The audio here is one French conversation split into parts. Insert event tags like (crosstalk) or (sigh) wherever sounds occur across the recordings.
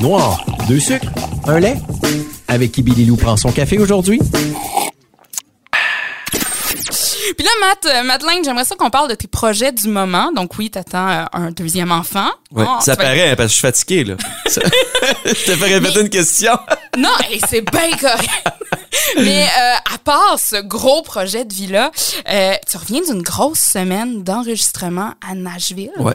Noir, deux sucres, un lait. Avec qui Billy Lou prend son café aujourd'hui? Puis là, Matt, euh, Madeleine, j'aimerais ça qu'on parle de tes projets du moment. Donc oui, t'attends euh, un deuxième enfant. Ouais, Oh, ça vas- paraît, hein, parce que je suis fatigué, là. Ça- (laughs) (laughs) je te fais répéter une question. Non, hey, c'est bien correct. Mais euh, à part ce gros projet de vie-là, euh, tu reviens d'une grosse semaine d'enregistrement à Nashville. Ouais.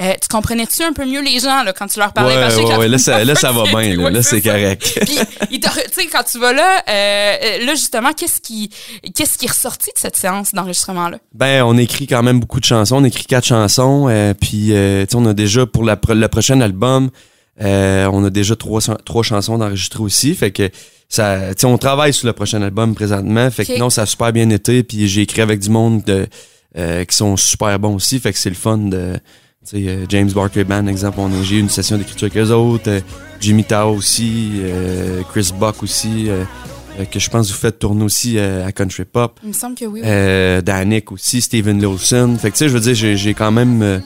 Euh, tu comprenais-tu un peu mieux les gens là, quand tu leur parlais? Ouais, ouais, ouais, là, ça, là, ça va bien, là. Là, c'est correct. Puis, tu sais, quand tu vas là, euh, là, justement, qu'est-ce qui, qu'est-ce qui est ressorti de cette séance d'enregistrement-là? Ben, on écrit quand même beaucoup de chansons. On écrit quatre chansons. euh, puis, tu sais, on a déjà, pour la, le prochain album, euh, on a déjà trois, trois chansons d'enregistrer aussi. Fait que, ça, tu sais, on travaille sur le prochain album présentement. Fait que non, ça a super bien été. Puis, j'ai écrit avec du monde de, euh, qui sont super bons aussi. Fait que c'est le fun de, euh, James Barker Band, exemple, on a, j'ai eu une session d'écriture avec eux autres. euh, Jimmy Tao aussi, euh, Chris Buck aussi, euh, que je pense que vous faites tourner aussi à Country Pop. Il me semble que oui. oui. Euh, Danick aussi, Steven Lawson. Fait que tu sais, je veux dire, j'ai, quand même.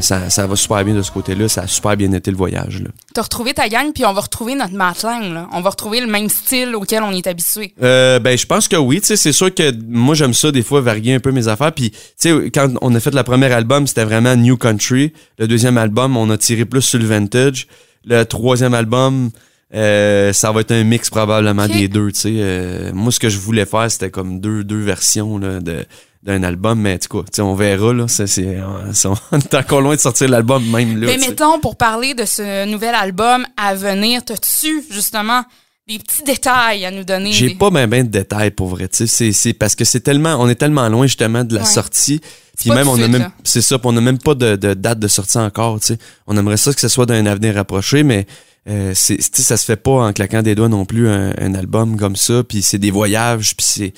Ça, ça va super bien de ce côté-là. Ça a super bien été le voyage. Là. T'as retrouvé ta gang, puis on va retrouver notre Matlang, là. On va retrouver le même style auquel on est habitué. Euh, ben, je pense que oui. Tu sais, c'est sûr que moi, j'aime ça des fois varier un peu mes affaires. Puis, tu sais, quand on a fait le premier album, c'était vraiment New Country. Le deuxième album, on a tiré plus sur le vintage. Le troisième album, euh, ça va être un mix probablement des deux. Tu sais, Euh, moi, ce que je voulais faire, c'était comme deux, deux versions là, de d'un album, mais tu sais, on verra là. Ça, c'est, (laughs) on on est encore loin de sortir l'album même là. Mais mettons, pour parler de ce nouvel album à venir, t'as-tu, justement, des petits détails à nous donner? J'ai des- pas ben ben de détails pour vrai, tu sais, c'est parce que c'est tellement on est tellement loin justement de la Ouais. sortie. Puis même on a même c'est ça, on a même pas de, de date de sortie encore, tu sais. On aimerait ça que ce soit dans un avenir rapproché mais euh, c'est ça se fait pas en claquant des doigts non plus un, un album comme ça, puis c'est des voyages, puis c'est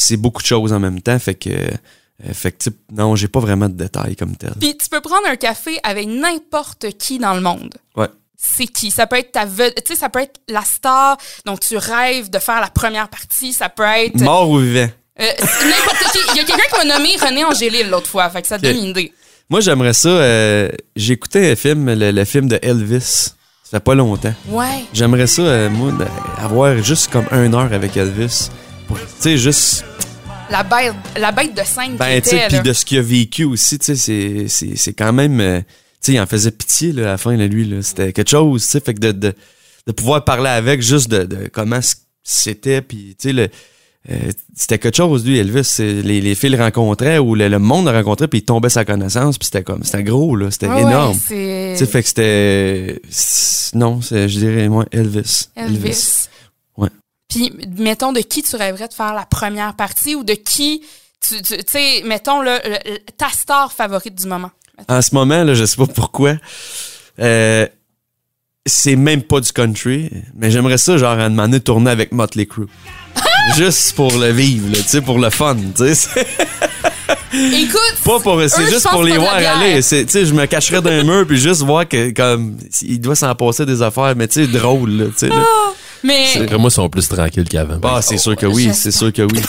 c'est beaucoup de choses en même temps, fait que euh, fait que non, j'ai pas vraiment de détails comme tel. Puis tu peux prendre un café avec n'importe qui dans le monde. Ouais. C'est qui? Ça peut être ta vedette, tu sais, ça peut être la star dont tu rêves de faire la première partie. Ça peut être Mort ou vivant? euh, n'importe qui. Il y a quelqu'un qui m'a nommé René Angélil l'autre fois, fait que ça te donne une idée. Moi, j'aimerais ça euh, j'ai écouté un film le, le film de Elvis. Ça fait pas longtemps. Ouais. J'aimerais ça, euh, moi, avoir juste comme une heure avec Elvis. Tu sais, juste. La bête, la bête de scène qui Ben, tu sais, était, puis de ce qu'il a vécu aussi, tu sais, c'est- quand même. euh, tu sais, il en faisait pitié, là, à la fin, là, lui, là. C'était quelque chose, tu sais. Fait que de, de, de pouvoir parler avec juste de, de comment c'était, puis, tu sais, le. euh, c'était quelque chose, lui, Elvis. Les, les filles le rencontraient ou le, le monde le rencontrait, puis il tombait sa connaissance, puis c'était comme. C'était gros, là. C'était Ouais, énorme. ouais, c'est Tu sais, fait que c'était. Non, c'est- je dirais, moi, Elvis. Elvis. Puis, mettons, de qui tu rêverais de faire la première partie ou de qui, tu tu- sais, mettons, le- le- ta star favorite du moment. En ce moment, là, je sais pas pourquoi. Euh, c'est même pas du country, mais j'aimerais ça, genre, à un moment donné, tourner avec Motley Crue. (laughs) juste pour le vivre, tu sais, pour le fun, tu sais. (laughs) Écoute, Pas pour, c'est juste pour les de voir aller. Tu sais, je me cacherais d'un mur puis juste voir que, comme, il doit s'en passer des affaires, mais tu sais, drôle, tu sais, là. Mais moi, ils sont plus tranquilles qu'avant. Ah, c'est sûr que oui, c'est sûr que oui.